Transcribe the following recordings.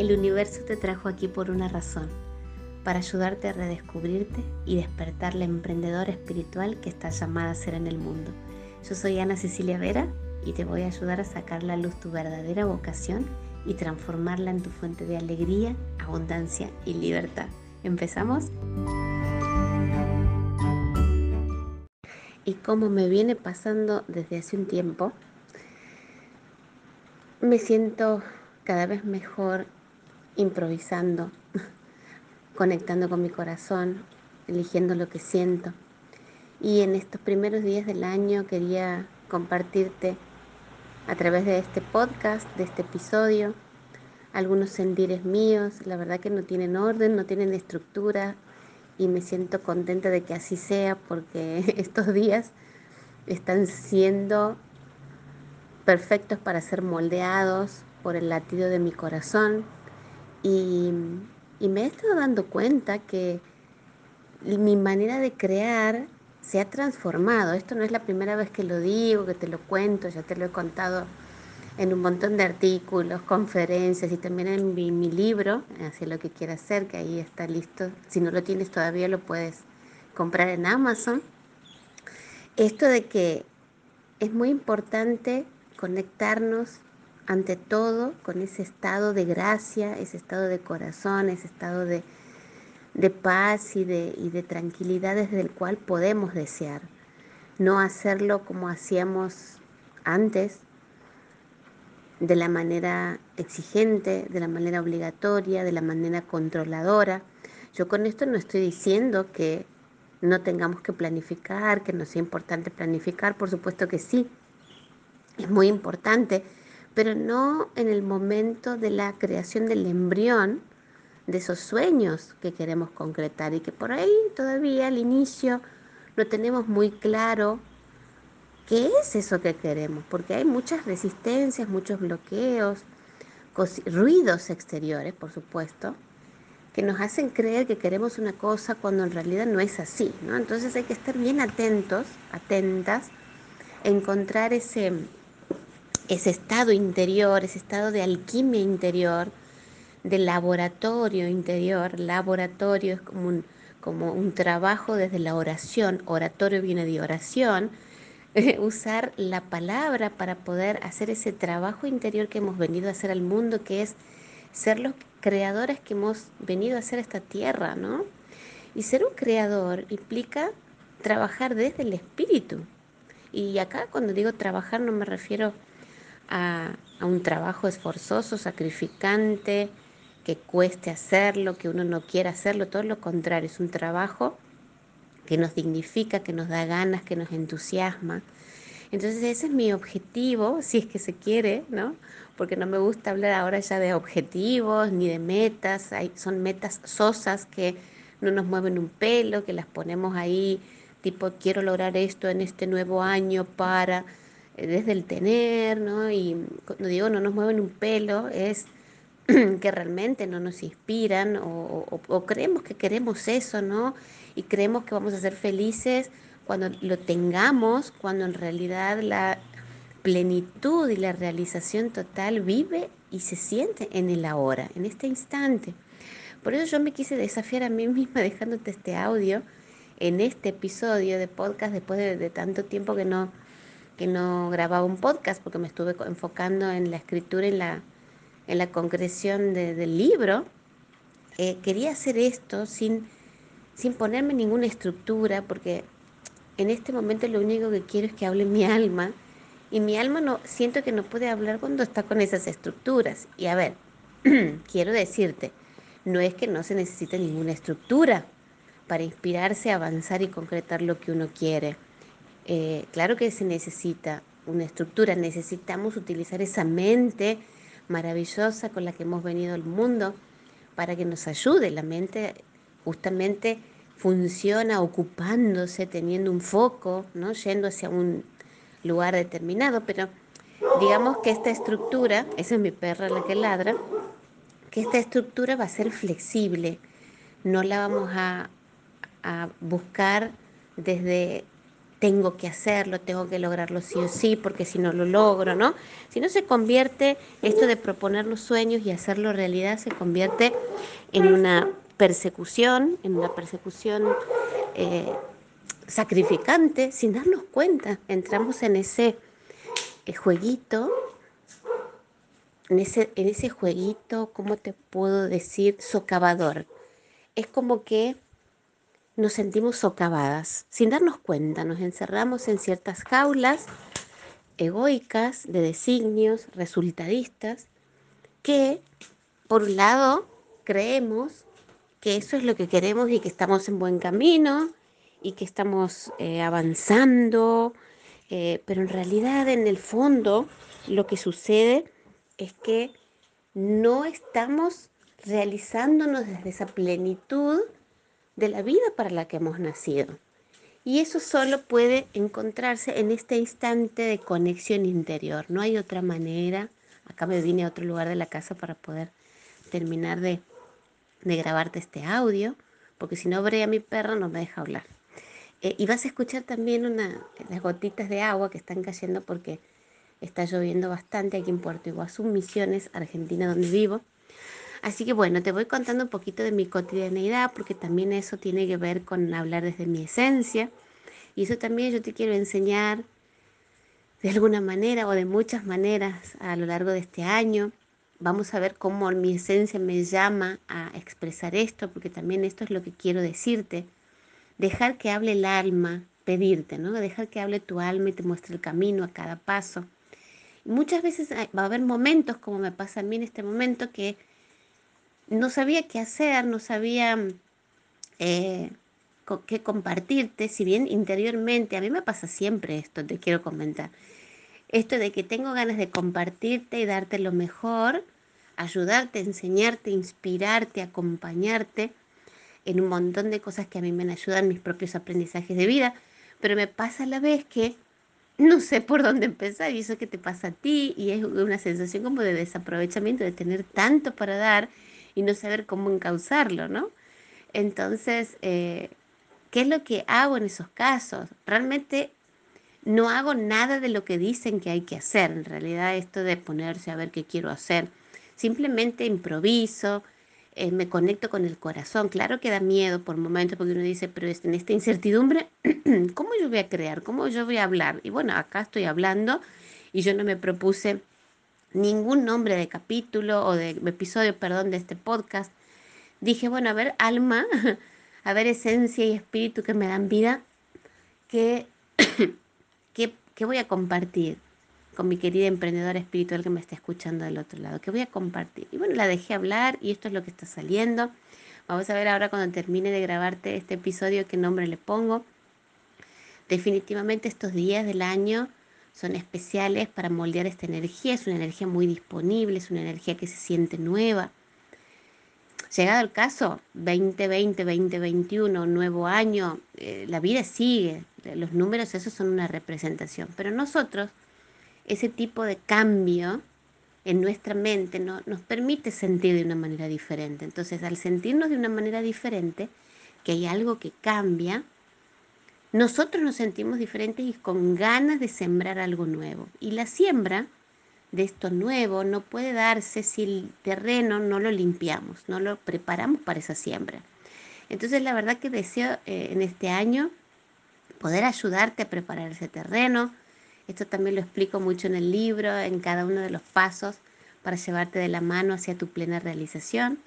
El universo te trajo aquí por una razón, para ayudarte a redescubrirte y despertar la emprendedora espiritual que estás llamada a ser en el mundo. Yo soy Ana Cecilia Vera y te voy a ayudar a sacar la luz tu verdadera vocación y transformarla en tu fuente de alegría, abundancia y libertad. ¿Empezamos? Y como me viene pasando desde hace un tiempo, me siento cada vez mejor improvisando, conectando con mi corazón, eligiendo lo que siento. Y en estos primeros días del año quería compartirte a través de este podcast, de este episodio, algunos sentires míos. La verdad que no tienen orden, no tienen estructura y me siento contenta de que así sea porque estos días están siendo perfectos para ser moldeados por el latido de mi corazón y, me he estado dando cuenta que mi manera de crear se ha transformado. Esto no es la primera vez que lo digo, que te lo cuento, ya te lo he contado en un montón de artículos, conferencias y también en mi, mi libro, Hacia lo que quieras hacer, que ahí está listo. Si no lo tienes todavía lo puedes comprar en Amazon. Esto de que es muy importante conectarnos ante todo con ese estado de gracia, ese estado de corazón, ese estado de, paz y de, y de tranquilidad desde el cual podemos desear. No hacerlo como hacíamos antes, de la manera exigente, de la manera obligatoria, de la manera controladora. Yo con esto no estoy diciendo que no tengamos que planificar, que no sea importante planificar, por supuesto que sí, es muy importante pero no en el momento de la creación del embrión de esos sueños que queremos concretar y que por ahí todavía al inicio no tenemos muy claro qué es eso que queremos, porque hay muchas resistencias, muchos bloqueos, ruidos exteriores, por supuesto, que nos hacen creer que queremos una cosa cuando en realidad no es así, ¿no? Entonces hay que estar bien atentos, atentas, encontrar ese ese estado interior, ese estado de alquimia interior, de laboratorio interior. Laboratorio es como un, como un trabajo desde la oración, oratorio viene de oración, usar la palabra para poder hacer ese trabajo interior que hemos venido a hacer al mundo, que es ser los creadores que hemos venido a hacer esta tierra, ¿no? Y ser un creador implica trabajar desde el espíritu. Y acá cuando digo trabajar no me refiero a, un trabajo esforzoso, sacrificante, que cueste hacerlo, que uno no quiera hacerlo, todo lo contrario, es un trabajo que nos dignifica, que nos da ganas, que nos entusiasma. Entonces ese es mi objetivo, si es que se quiere, ¿no? Porque no me gusta hablar ahora ya de objetivos ni de metas, son metas sosas que no nos mueven un pelo, que las ponemos ahí, tipo quiero lograr esto en este nuevo año para desde el tener, ¿no? Y no digo no nos mueven un pelo, es que realmente no nos inspiran o, creemos que queremos eso, ¿no? Y creemos que vamos a ser felices cuando lo tengamos, cuando en realidad la plenitud y la realización total vive y se siente en el ahora, en este instante. Por eso yo me quise desafiar a mí misma dejándote este audio en este episodio de podcast después de tanto tiempo que no, que no grababa un podcast porque me estuve enfocando en la escritura y la, en la concreción del libro. Eh, quería hacer esto sin, sin ponerme ninguna estructura porque en este momento lo único que quiero es que hable mi alma y mi alma no siento que no puede hablar cuando está con esas estructuras. Y a ver, quiero decirte, no es que no se necesite ninguna estructura para inspirarse, avanzar y concretar lo que uno quiere. Eh, claro que se necesita una estructura, necesitamos utilizar esa mente maravillosa con la que hemos venido al mundo para que nos ayude. La mente justamente funciona ocupándose, teniendo un foco, ¿no? yendo hacia un lugar determinado, pero digamos que esta estructura, esa es mi perra la que ladra, que esta estructura va a ser flexible, no la vamos a, a buscar desde tengo que hacerlo, tengo que lograrlo sí o sí, porque si no lo logro, ¿no? Si no se convierte esto de proponer los sueños y hacerlo realidad, se convierte en una persecución, en una persecución eh, sacrificante, sin darnos cuenta. Entramos en ese eh, jueguito, en ese, en ese jueguito, ¿cómo te puedo decir? Socavador. Es como que nos sentimos socavadas, sin darnos cuenta, nos encerramos en ciertas jaulas egoicas, de designios, resultadistas, que por un lado creemos que eso es lo que queremos y que estamos en buen camino y que estamos eh, avanzando, eh, pero en realidad en el fondo lo que sucede es que no estamos realizándonos desde esa plenitud de la vida para la que hemos nacido. Y eso solo puede encontrarse en este instante de conexión interior. No hay otra manera. Acá me vine a otro lugar de la casa para poder terminar de, grabarte este audio, porque si no, Brea, mi perro, no me deja hablar. Eh, y vas a escuchar también una, las gotitas de agua que están cayendo porque está lloviendo bastante aquí en Puerto Iguazú, Misiones, Argentina, donde vivo. Así que bueno, te voy contando un poquito de mi cotidianeidad porque también eso tiene que ver con hablar desde mi esencia. Y eso también yo te quiero enseñar de alguna manera o de muchas maneras a lo largo de este año. Vamos a ver cómo mi esencia me llama a expresar esto, porque también esto es lo que quiero decirte. Dejar que hable el alma, pedirte, ¿no? Dejar que hable tu alma y te muestre el camino a cada paso. Muchas veces va a haber momentos, como me pasa a mí en este momento, que no sabía qué hacer, no sabía eh, qué compartirte, si bien interiormente, a mí me pasa siempre esto, te quiero comentar, esto de que tengo ganas de compartirte y darte lo mejor, ayudarte, enseñarte, inspirarte, acompañarte en un montón de cosas que a mí me ayudan mis propios aprendizajes de vida, pero me pasa a la vez que no sé por dónde empezar y eso que te pasa a ti y es una sensación como de desaprovechamiento, de tener tanto para dar y no saber cómo encauzarlo, ¿no? Entonces, eh, ¿qué es lo que hago en esos casos? Realmente no hago nada de lo que dicen que hay que hacer. En realidad, esto de ponerse a ver qué quiero hacer, simplemente improviso, eh, me conecto con el corazón. Claro que da miedo por momentos porque uno dice, pero en esta incertidumbre, ¿cómo yo voy a crear? ¿Cómo yo voy a hablar? Y bueno, acá estoy hablando y yo no me propuse ningún nombre de capítulo o de episodio, perdón, de este podcast. Dije, bueno, a ver, alma, a ver, esencia y espíritu que me dan vida, que, que, voy a compartir con mi querida emprendedora espiritual que me está escuchando del otro lado, que voy a compartir. Y bueno, la dejé hablar y esto es lo que está saliendo. Vamos a ver ahora cuando termine de grabarte este episodio qué nombre le pongo. Definitivamente estos días del año son especiales para moldear esta energía. Es una energía muy disponible, es una energía que se siente nueva. Llegado el caso, 2020, 2021, nuevo año, eh, la vida sigue. Los números, esos son una representación. Pero nosotros, ese tipo de cambio en nuestra mente no, nos permite sentir de una manera diferente. Entonces, al sentirnos de una manera diferente, que hay algo que cambia, nosotros nos sentimos diferentes y con ganas de sembrar algo nuevo. Y la siembra de esto nuevo no puede darse si el terreno no lo limpiamos, no lo preparamos para esa siembra. Entonces la verdad que deseo eh, en este año poder ayudarte a preparar ese terreno. Esto también lo explico mucho en el libro, en cada uno de los pasos para llevarte de la mano hacia tu plena realización,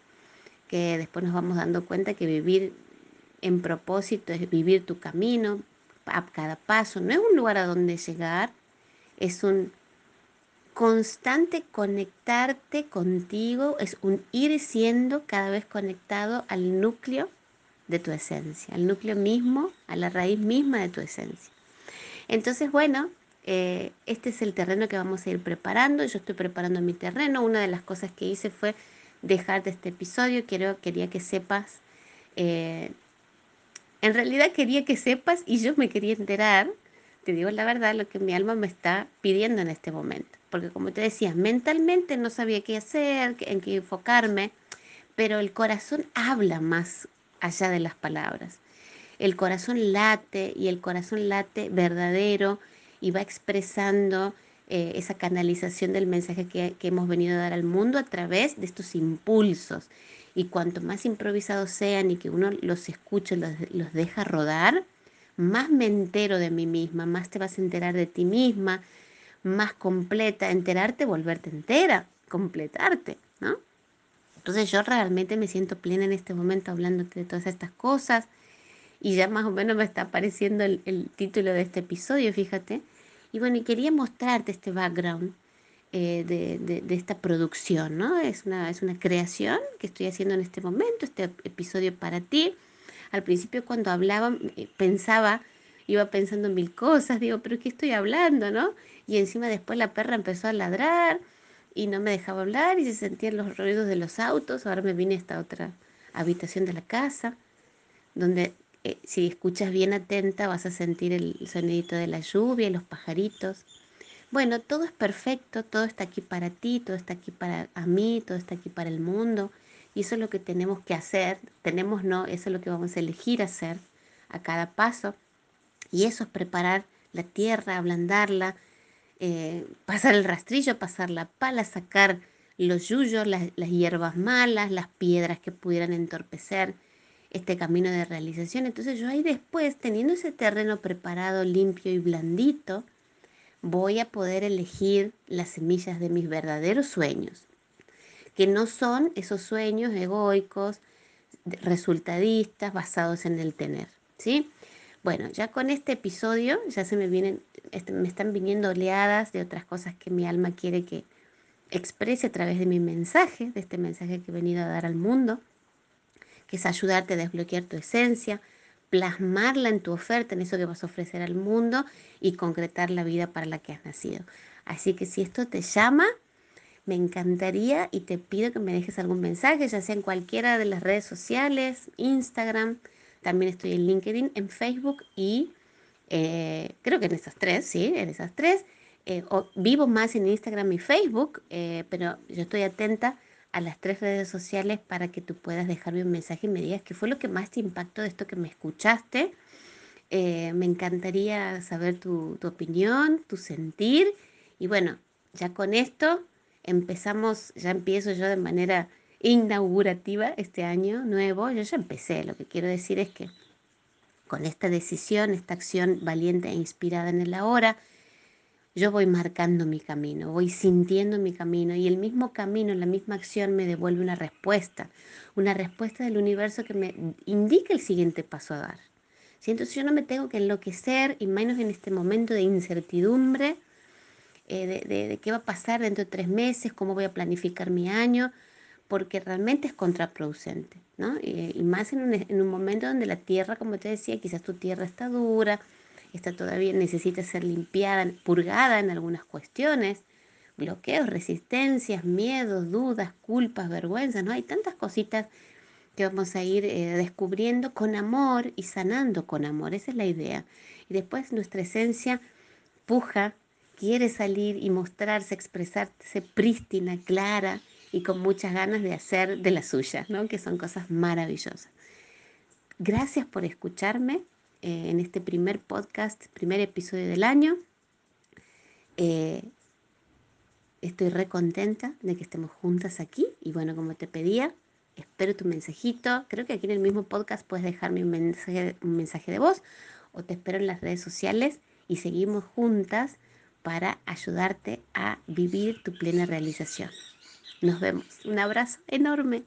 que después nos vamos dando cuenta que vivir en propósito es vivir tu camino a cada paso. No es un lugar a donde llegar, es un constante conectarte contigo, es un ir siendo cada vez conectado al núcleo de tu esencia, al núcleo mismo, a la raíz misma de tu esencia. Entonces, bueno, eh, este es el terreno que vamos a ir preparando. Yo estoy preparando mi terreno. Una de las cosas que hice fue dejarte este episodio. Quiero, quería que sepas eh, en realidad quería que sepas y yo me quería enterar, te digo la verdad, lo que mi alma me está pidiendo en este momento. Porque como te decía, mentalmente no sabía qué hacer, en qué enfocarme, pero el corazón habla más allá de las palabras. el corazón late y el corazón late verdadero y va expresando eh, esa canalización del mensaje que, hemos venido a dar al mundo a través de estos impulsos. Y cuanto más improvisados sean y que uno los escuche, los, los deja rodar, más me entero de mí misma, más te vas a enterar de ti misma, más completa, enterarte, volverte entera, completarte, ¿no? Entonces yo realmente me siento plena en este momento hablándote de todas estas cosas y ya más o menos me está apareciendo el, el título de este episodio, fíjate, y bueno, y quería mostrarte este background eh, de, esta producción, ¿no? Es una, es una creación que estoy haciendo en este momento, este episodio para ti. Al principio cuando hablaba, eh, pensaba, iba pensando en mil cosas, digo, pero ¿qué estoy hablando, no? Y encima después la perra empezó a ladrar y no me dejaba hablar y se sentían los ruidos de los autos. Ahora me vine a esta otra habitación de la casa, donde eh, si escuchas bien atenta vas a sentir el sonidito de la lluvia y los pajaritos. Bueno, todo es perfecto, todo está aquí para ti, todo está aquí para mí, todo está aquí para el mundo. Y eso es lo que tenemos que hacer, tenemos no, eso es lo que vamos a elegir hacer a cada paso. Y eso es preparar la tierra, ablandarla, eh, pasar el rastrillo, pasar la pala, sacar los yuyos, las hierbas malas, las piedras que pudieran entorpecer este camino de realización. Entonces yo ahí después, teniendo ese terreno preparado, limpio y blandito, voy a poder elegir las semillas de mis verdaderos sueños, que no son esos sueños egoicos, resultadistas, basados en el tener, ¿sí? Bueno, ya con este episodio ya se me vienen, este, me están viniendo oleadas de otras cosas que mi alma quiere que exprese a través de mi mensaje, de este mensaje que he venido a dar al mundo que es ayudarte a desbloquear tu esencia, plasmarla en tu oferta, en eso que vas a ofrecer al mundo y concretar la vida para la que has nacido. Así que si esto te llama, me encantaría y te pido que me dejes algún mensaje, ya sea en cualquiera de las redes sociales, Instagram, también estoy en LinkedIn, en Facebook y eh, creo que en esas tres, sí, en esas tres. Eh, vivo más en Instagram y Facebook, eh, pero yo estoy atenta a las tres redes sociales para que tú puedas dejarme un mensaje y me digas qué fue lo que más te impactó de esto que me escuchaste. Eh, me encantaría saber tu, tu opinión, tu sentir. Y bueno, ya con esto empezamos, ya empiezo yo de manera inaugurativa este año nuevo. Yo ya empecé, lo que quiero decir es que con esta decisión, esta acción valiente e inspirada en el ahora, yo voy marcando mi camino, voy sintiendo mi camino y el mismo camino, la misma acción me devuelve una respuesta, una respuesta del universo que me indica el siguiente paso a dar. ¿Sí? Entonces yo no me tengo que enloquecer y menos en este momento de incertidumbre eh, de, qué va a pasar dentro de tres meses, cómo voy a planificar mi año, porque realmente es contraproducente, ¿no? Y, más en un, en un momento donde la tierra, como te decía, quizás tu tierra está dura, esta todavía necesita ser limpiada, purgada en algunas cuestiones, bloqueos, resistencias, miedos, dudas, culpas, vergüenzas, ¿no? Hay tantas cositas que vamos a ir eh, descubriendo con amor y sanando con amor, esa es la idea. Y después nuestra esencia puja, quiere salir y mostrarse, expresarse prístina, clara y con muchas ganas de hacer de la suya, ¿no? Que son cosas maravillosas. Gracias por escucharme. Eh, en este primer podcast, primer episodio del año. Eh, estoy re contenta de que estemos juntas aquí y bueno, como te pedía, espero tu mensajito. Creo que aquí en el mismo podcast puedes dejarme un mensaje, un mensaje de voz o te espero en las redes sociales y seguimos juntas para ayudarte a vivir tu plena realización. Nos vemos. Un abrazo enorme.